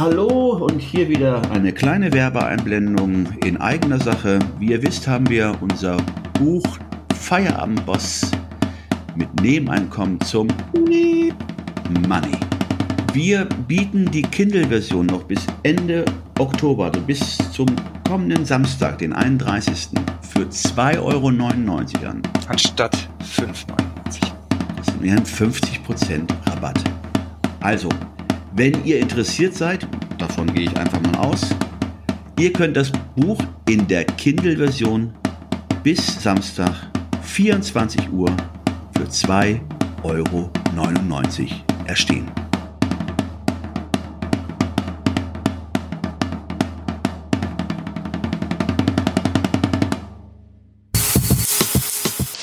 Hallo und hier wieder eine kleine Werbeeinblendung in eigener Sache. Wie ihr wisst, haben wir unser Buch Feierabendboss mit Nebeneinkommen zum Money. Wir bieten die Kindle-Version noch bis Ende Oktober, also bis zum kommenden Samstag, den 31. für 2,99 Euro an. Anstatt 5,99. Das sind mehr als 50% Rabatt. Also, wenn ihr interessiert seid, davon gehe ich einfach mal aus, ihr könnt das Buch in der Kindle-Version bis Samstag 24 Uhr für 2,99 Euro erstehen.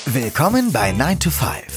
Willkommen bei 9 to 5,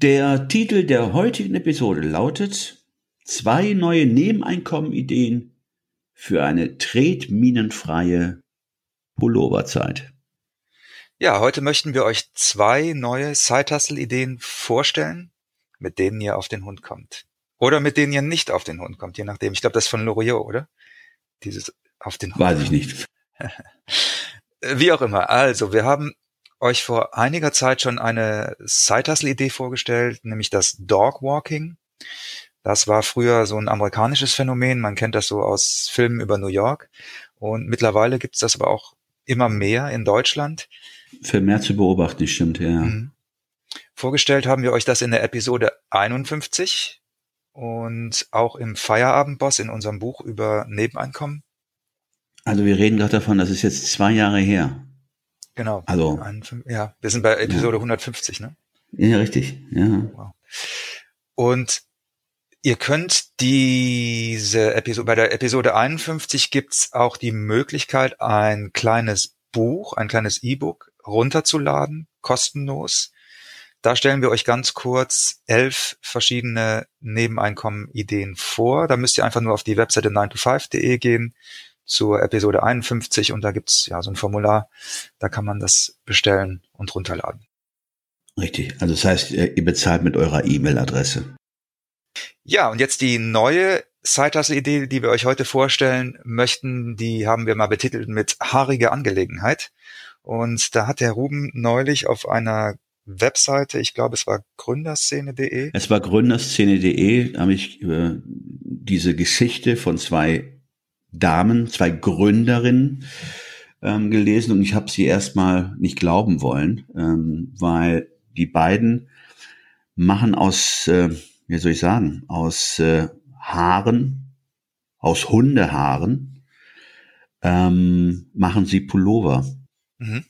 Der Titel der heutigen Episode lautet Zwei neue Nebeneinkommenideen für eine tretminenfreie Pulloverzeit. Ja, heute möchten wir euch zwei neue Side-Hustle-Ideen vorstellen, mit denen ihr auf den Hund kommt. Oder mit denen ihr nicht auf den Hund kommt, je nachdem. Ich glaube, das ist von Loriot, oder? Dieses auf den Hund. Weiß ich nicht. Wie auch immer. Also, wir haben euch vor einiger Zeit schon eine Side-Hustle-Idee vorgestellt, nämlich das Dog-Walking. Das war früher so ein amerikanisches Phänomen. Man kennt das so aus Filmen über New York. Und mittlerweile gibt es das aber auch immer mehr in Deutschland. Für mehr zu beobachten, stimmt, ja. Mhm. Vorgestellt haben wir euch das in der Episode 51 und auch im Feierabendboss in unserem Buch über Nebeneinkommen. Also wir reden gerade davon, das ist jetzt zwei Jahre her. Genau. Also. Ja, wir sind bei Episode ja. 150, ne? Ja, richtig. Ja. Wow. Und ihr könnt diese Episode, bei der Episode 51 gibt's auch die Möglichkeit, ein kleines Buch, ein kleines E-Book runterzuladen, kostenlos. Da stellen wir euch ganz kurz elf verschiedene Nebeneinkommen-Ideen vor. Da müsst ihr einfach nur auf die Webseite 9to5.de gehen, zur Episode 51 und da gibt's ja so ein Formular, da kann man das bestellen und runterladen. Richtig. Also das heißt, ihr bezahlt mit eurer E-Mail-Adresse. Ja, und jetzt die neue Sidehustle-Idee, die wir euch heute vorstellen möchten, die haben wir mal betitelt mit haarige Angelegenheit. Und da hat der Ruben neulich auf einer Webseite, ich glaube, es war gründerszene.de. Es war gründerszene.de, habe ich äh, diese Geschichte von zwei Damen, zwei Gründerinnen ähm, gelesen und ich habe sie erstmal nicht glauben wollen, ähm, weil die beiden machen aus, äh, wie soll ich sagen, aus äh, Haaren, aus Hundehaaren, ähm, machen sie Pullover. Mhm.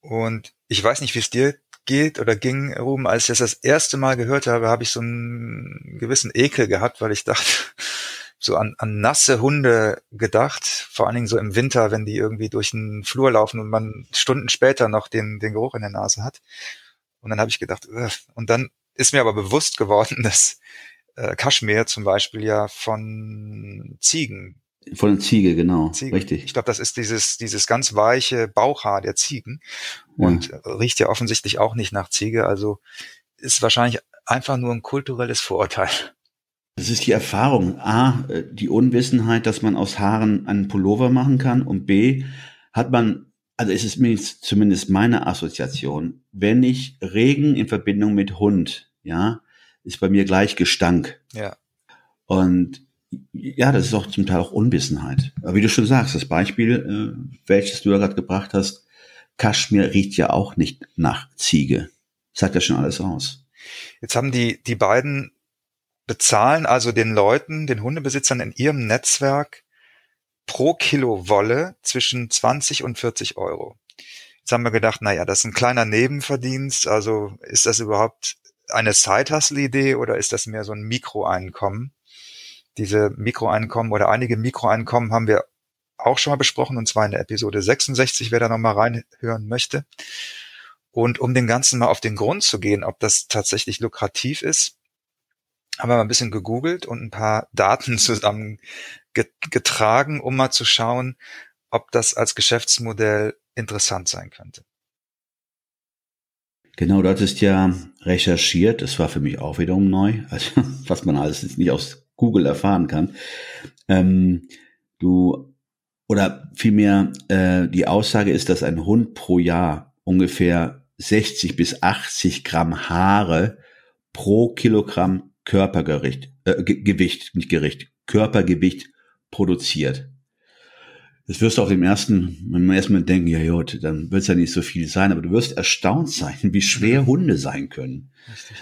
Und ich weiß nicht, wie es dir geht oder ging, Ruben, als ich das das erste Mal gehört habe, habe ich so einen gewissen Ekel gehabt, weil ich dachte, so an, an nasse Hunde gedacht, vor allen Dingen so im Winter, wenn die irgendwie durch den Flur laufen und man Stunden später noch den, den Geruch in der Nase hat. Und dann habe ich gedacht, Ugh. und dann ist mir aber bewusst geworden, dass äh, Kaschmir zum Beispiel ja von Ziegen. Von der Ziege, genau. Ziege. Richtig. Ich glaube, das ist dieses, dieses ganz weiche Bauchhaar der Ziegen ja. und riecht ja offensichtlich auch nicht nach Ziege. Also ist wahrscheinlich einfach nur ein kulturelles Vorurteil. Das ist die Erfahrung. A, äh, die Unwissenheit, dass man aus Haaren einen Pullover machen kann. Und B, hat man, also ist es zumindest meine Assoziation, wenn ich Regen in Verbindung mit Hund, ja, ist bei mir gleich Gestank. Ja. Und ja, das ist auch zum Teil auch Unwissenheit. Aber wie du schon sagst, das Beispiel, äh, welches du ja gerade gebracht hast, Kaschmir riecht ja auch nicht nach Ziege. Sagt ja schon alles aus. Jetzt haben die, die beiden bezahlen also den Leuten, den Hundebesitzern in ihrem Netzwerk pro Kilo Wolle zwischen 20 und 40 Euro. Jetzt haben wir gedacht, naja, das ist ein kleiner Nebenverdienst, also ist das überhaupt eine Side-Hustle-Idee oder ist das mehr so ein Mikroeinkommen? Diese Mikroeinkommen oder einige Mikroeinkommen haben wir auch schon mal besprochen, und zwar in der Episode 66, wer da nochmal reinhören möchte. Und um den Ganzen mal auf den Grund zu gehen, ob das tatsächlich lukrativ ist, haben wir mal ein bisschen gegoogelt und ein paar Daten zusammengetragen, um mal zu schauen, ob das als Geschäftsmodell interessant sein könnte. Genau, du hattest ja recherchiert, das war für mich auch wiederum neu, also was man alles nicht aus Google erfahren kann. Ähm, du oder vielmehr äh, die Aussage ist, dass ein Hund pro Jahr ungefähr 60 bis 80 Gramm Haare pro Kilogramm Körpergewicht, äh, Gewicht, nicht Gericht, Körpergewicht produziert. Das wirst du auf dem ersten, im ersten Moment denken, ja gut, dann wird es ja nicht so viel sein, aber du wirst erstaunt sein, wie schwer Hunde sein können. Richtig.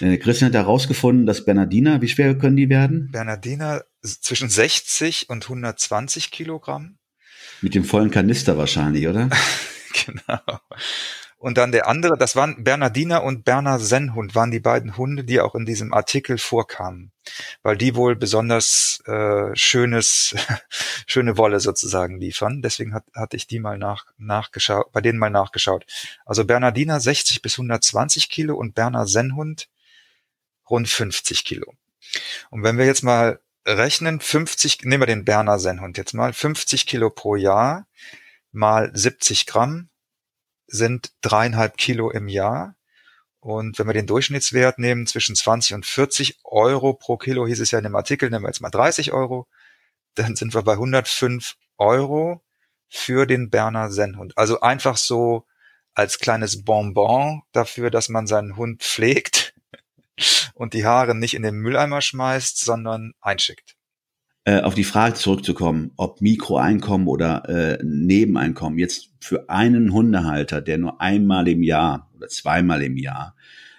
Äh, Christian hat herausgefunden, dass Bernardiner, wie schwer können die werden? Bernardiner zwischen 60 und 120 Kilogramm. Mit dem vollen Kanister wahrscheinlich, oder? genau. Und dann der andere, das waren Bernardiner und Berner Sennhund, waren die beiden Hunde, die auch in diesem Artikel vorkamen, weil die wohl besonders äh, schönes, schöne Wolle sozusagen liefern. Deswegen hat, hatte ich die mal nach, nachgeschaut, bei denen mal nachgeschaut. Also Bernardiner 60 bis 120 Kilo und Berner Sennhund rund 50 Kilo. Und wenn wir jetzt mal rechnen, 50, nehmen wir den Berner Sennhund jetzt mal, 50 Kilo pro Jahr mal 70 Gramm sind dreieinhalb Kilo im Jahr. Und wenn wir den Durchschnittswert nehmen, zwischen 20 und 40 Euro pro Kilo, hieß es ja in dem Artikel, nehmen wir jetzt mal 30 Euro, dann sind wir bei 105 Euro für den Berner Sennhund. Also einfach so als kleines Bonbon dafür, dass man seinen Hund pflegt und die Haare nicht in den Mülleimer schmeißt, sondern einschickt. Äh, auf die Frage zurückzukommen, ob Mikroeinkommen oder äh, Nebeneinkommen jetzt für einen Hundehalter, der nur einmal im Jahr oder zweimal im Jahr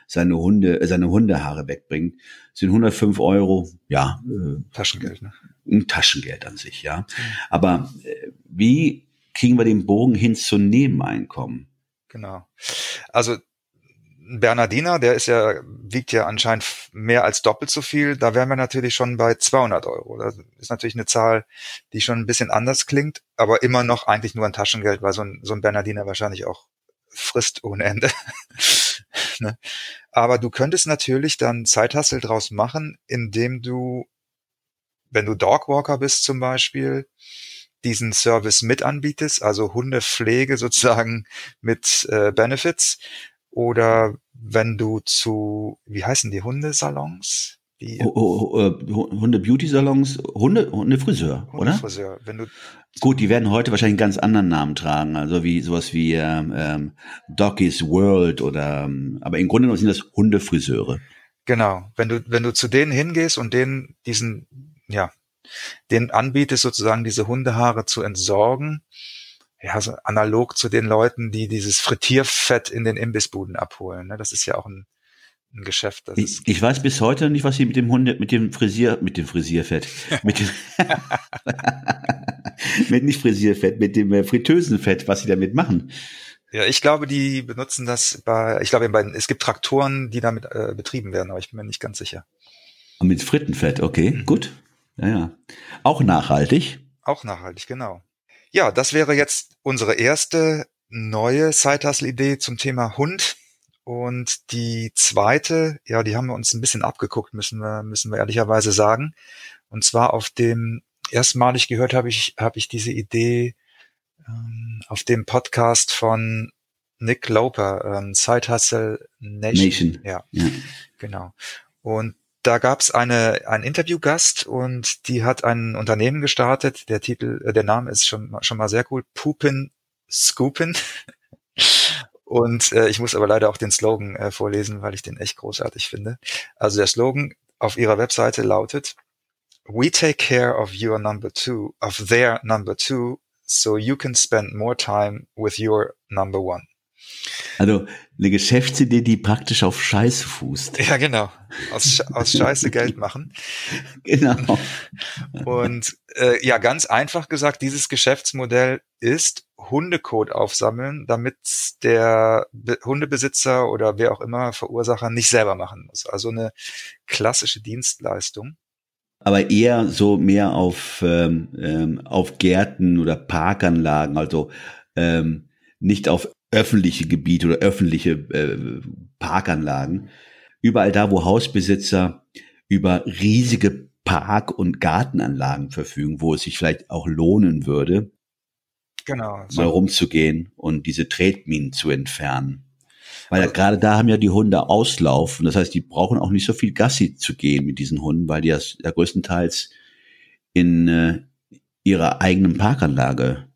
seine Hunde, äh, seine Hundehaare wegbringt, sind 105 Euro, ja, äh, Taschengeld, ne? Ein Taschengeld an sich, ja. Aber äh, wie kriegen wir den Bogen hin zu Nebeneinkommen? Genau. Also Bernardiner, der ist ja, wiegt ja anscheinend mehr als doppelt so viel. Da wären wir natürlich schon bei 200 Euro. Das ist natürlich eine Zahl, die schon ein bisschen anders klingt, aber immer noch eigentlich nur ein Taschengeld, weil so ein, so ein Bernardiner wahrscheinlich auch frisst ohne Ende. ne? Aber du könntest natürlich dann Zeithassel draus machen, indem du, wenn du Dogwalker bist zum Beispiel, diesen Service mit anbietest, also Hundepflege sozusagen mit äh, Benefits oder wenn du zu, wie heißen die Hundesalons? Die oh, oh, oh, äh, Hunde-Beauty-Salons, Hunde, Hundefriseur, oder? Hundefriseur. Wenn du Gut, die werden heute wahrscheinlich einen ganz anderen Namen tragen, also wie sowas wie ähm, ähm Doggy's World oder, ähm, aber im Grunde genommen sind das Hundefriseure. Genau. Wenn du, wenn du zu denen hingehst und denen diesen, ja, den anbietest, sozusagen diese Hundehaare zu entsorgen, ja, so analog zu den Leuten, die dieses Frittierfett in den Imbissbuden abholen. Ne? Das ist ja auch ein, ein Geschäft. Ich, ich weiß bis heute nicht, was sie mit dem Hunde, mit dem Frisier, mit dem Frisierfett, mit dem, mit nicht Frisierfett, mit dem äh, Fritteusenfett, was sie damit machen. Ja, ich glaube, die benutzen das bei, ich glaube, bei, es gibt Traktoren, die damit äh, betrieben werden, aber ich bin mir nicht ganz sicher. Und mit Frittenfett, okay, mhm. gut. Ja, ja. Auch nachhaltig. Auch nachhaltig, genau. Ja, das wäre jetzt unsere erste neue Side-Hustle-Idee zum Thema Hund. Und die zweite, ja, die haben wir uns ein bisschen abgeguckt, müssen wir, müssen wir ehrlicherweise sagen. Und zwar auf dem, erstmalig gehört habe ich, habe ich diese Idee ähm, auf dem Podcast von Nick Loper, ähm, Side Hustle Nation. Nation. Ja, ja, genau. Und da gab es eine ein Interviewgast und die hat ein Unternehmen gestartet. Der Titel, äh, der Name ist schon schon mal sehr cool. Poopin Scoopin. Und äh, ich muss aber leider auch den Slogan äh, vorlesen, weil ich den echt großartig finde. Also der Slogan auf ihrer Webseite lautet: We take care of your number two, of their number two, so you can spend more time with your number one. Also eine Geschäftsidee, die praktisch auf Scheiße fußt. Ja, genau. Aus, aus Scheiße Geld machen. Genau. Und äh, ja, ganz einfach gesagt, dieses Geschäftsmodell ist Hundekot aufsammeln, damit der Be Hundebesitzer oder wer auch immer Verursacher nicht selber machen muss. Also eine klassische Dienstleistung. Aber eher so mehr auf, ähm, ähm auf Gärten oder Parkanlagen, also ähm, nicht auf öffentliche Gebiete oder öffentliche äh, Parkanlagen. Überall da, wo Hausbesitzer über riesige Park- und Gartenanlagen verfügen, wo es sich vielleicht auch lohnen würde, genau, so. mal rumzugehen und diese Tretminen zu entfernen. Weil also, gerade da haben ja die Hunde Auslauf. Und das heißt, die brauchen auch nicht so viel Gassi zu gehen mit diesen Hunden, weil die ja größtenteils in äh, ihrer eigenen Parkanlage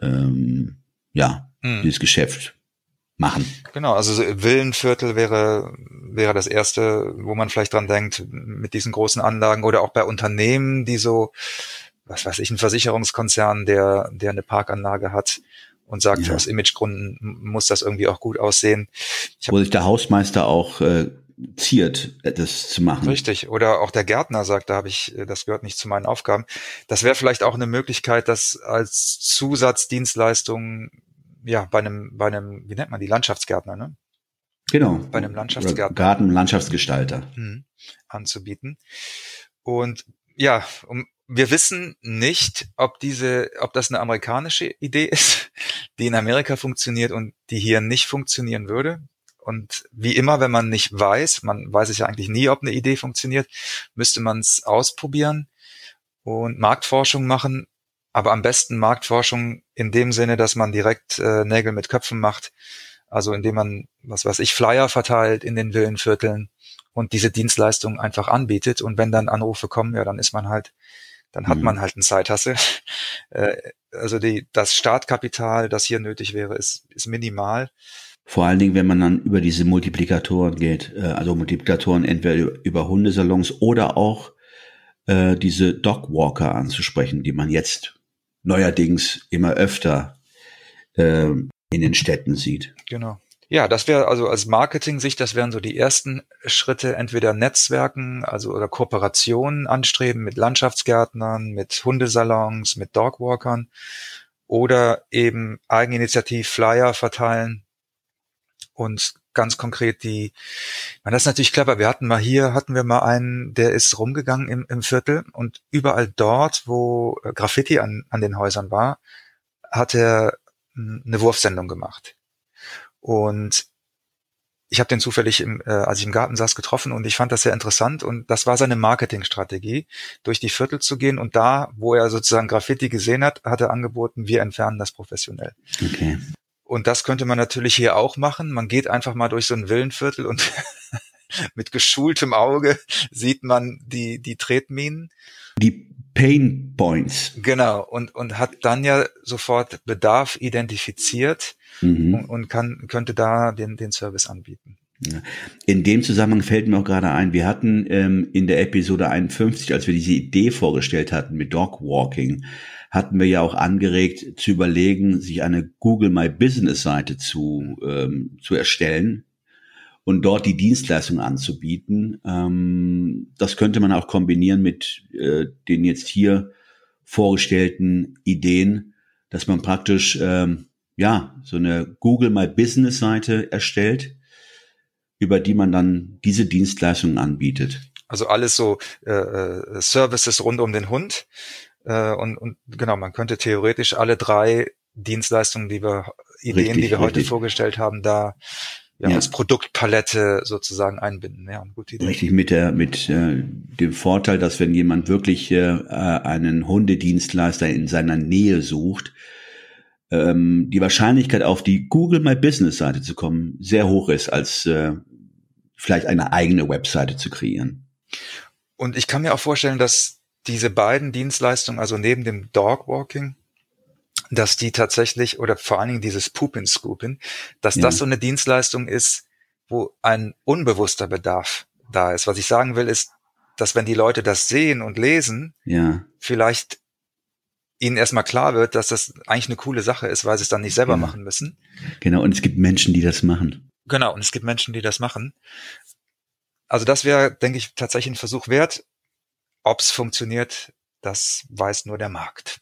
ähm, ja hm. dieses Geschäft machen. Genau, also Villenviertel wäre, wäre das erste, wo man vielleicht dran denkt, mit diesen großen Anlagen oder auch bei Unternehmen, die so, was weiß ich, ein Versicherungskonzern, der, der eine Parkanlage hat und sagt, ja. aus Imagegründen muss das irgendwie auch gut aussehen. Wo sich der Hausmeister auch äh, ziert, das zu machen. Richtig. Oder auch der Gärtner sagt, da habe ich, das gehört nicht zu meinen Aufgaben. Das wäre vielleicht auch eine Möglichkeit, das als Zusatzdienstleistung ja, bei einem, bei einem, wie nennt man die, Landschaftsgärtner, ne? Genau. Bei einem Landschaftsgärtner. Garten, Landschaftsgestalter. Mhm. Anzubieten. Und ja, um, wir wissen nicht, ob diese, ob das eine amerikanische Idee ist, die in Amerika funktioniert und die hier nicht funktionieren würde. Und wie immer, wenn man nicht weiß, man weiß es ja eigentlich nie, ob eine Idee funktioniert, müsste man es ausprobieren und Marktforschung machen aber am besten Marktforschung in dem Sinne, dass man direkt äh, Nägel mit Köpfen macht, also indem man, was weiß ich, Flyer verteilt in den Villenvierteln und diese Dienstleistung einfach anbietet und wenn dann Anrufe kommen, ja, dann ist man halt, dann hat mhm. man halt einen Zeithasse. äh, also die, das Startkapital, das hier nötig wäre, ist, ist minimal. Vor allen Dingen, wenn man dann über diese Multiplikatoren geht, äh, also Multiplikatoren entweder über Hundesalons oder auch äh, diese Dogwalker anzusprechen, die man jetzt neuerdings immer öfter äh, in den Städten sieht. Genau. Ja, das wäre also als Marketing-Sicht, das wären so die ersten Schritte, entweder Netzwerken, also oder Kooperationen anstreben mit Landschaftsgärtnern, mit Hundesalons, mit Dogwalkern oder eben Eigeninitiativ Flyer verteilen und ganz konkret die, man, das ist natürlich clever. Wir hatten mal hier, hatten wir mal einen, der ist rumgegangen im, im Viertel und überall dort, wo äh, Graffiti an, an den Häusern war, hat er hm, eine Wurfsendung gemacht. Und ich habe den zufällig, im, äh, als ich im Garten saß, getroffen und ich fand das sehr interessant und das war seine Marketingstrategie, durch die Viertel zu gehen und da, wo er sozusagen Graffiti gesehen hat, hat er angeboten, wir entfernen das professionell. Okay. Und das könnte man natürlich hier auch machen. Man geht einfach mal durch so ein Villenviertel und mit geschultem Auge sieht man die, die Tretminen. Die Pain Points. Genau. Und, und hat dann ja sofort Bedarf identifiziert mhm. und, und kann, könnte da den, den Service anbieten. In dem Zusammenhang fällt mir auch gerade ein, wir hatten ähm, in der Episode 51, als wir diese Idee vorgestellt hatten mit Dog Walking, hatten wir ja auch angeregt zu überlegen, sich eine Google My Business Seite zu, ähm, zu erstellen und dort die Dienstleistung anzubieten. Ähm, das könnte man auch kombinieren mit äh, den jetzt hier vorgestellten Ideen, dass man praktisch ähm, ja so eine Google My Business Seite erstellt, über die man dann diese Dienstleistungen anbietet. Also alles so äh, äh Services rund um den Hund äh, und, und genau, man könnte theoretisch alle drei Dienstleistungen, die wir, Ideen, richtig, die wir heute vorgestellt haben, da ja, ja. als Produktpalette sozusagen einbinden. Ja, gute Idee. Richtig, mit der, mit äh, dem Vorteil, dass wenn jemand wirklich äh, einen Hundedienstleister in seiner Nähe sucht, ähm, die Wahrscheinlichkeit auf die Google My Business Seite zu kommen sehr hoch ist, als äh, vielleicht eine eigene Webseite zu kreieren. Und ich kann mir auch vorstellen, dass diese beiden Dienstleistungen, also neben dem Dogwalking, dass die tatsächlich, oder vor allen Dingen dieses Poopin Scoopin, dass ja. das so eine Dienstleistung ist, wo ein unbewusster Bedarf da ist. Was ich sagen will, ist, dass wenn die Leute das sehen und lesen, ja. vielleicht ihnen erstmal klar wird, dass das eigentlich eine coole Sache ist, weil sie es dann nicht selber Genau. machen müssen. Genau, und es gibt Menschen, die das machen. Genau, und es gibt Menschen, die das machen. Also das wäre, denke ich, tatsächlich ein Versuch wert. Ob es funktioniert, das weiß nur der Markt.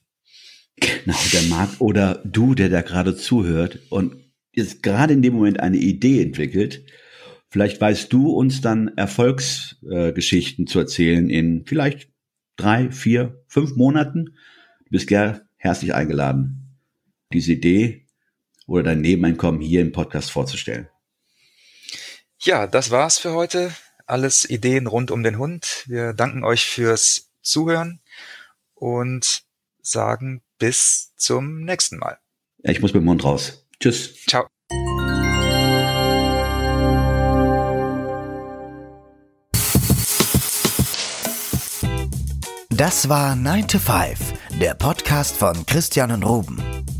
Genau, der Markt oder du, der da gerade zuhört und jetzt gerade in dem Moment eine Idee entwickelt. Vielleicht weißt du uns dann Erfolgsgeschichten zu erzählen in vielleicht drei, vier, fünf Monaten. Du bist gern herzlich eingeladen, diese Idee oder dein Nebeneinkommen hier im Podcast vorzustellen. Ja, das war's für heute. Alles Ideen rund um den Hund. Wir danken euch fürs Zuhören und sagen bis zum nächsten Mal. Ich muss mit dem Mund raus. Tschüss. Ciao. Das war 9 to 5, der Podcast von Christian und Ruben.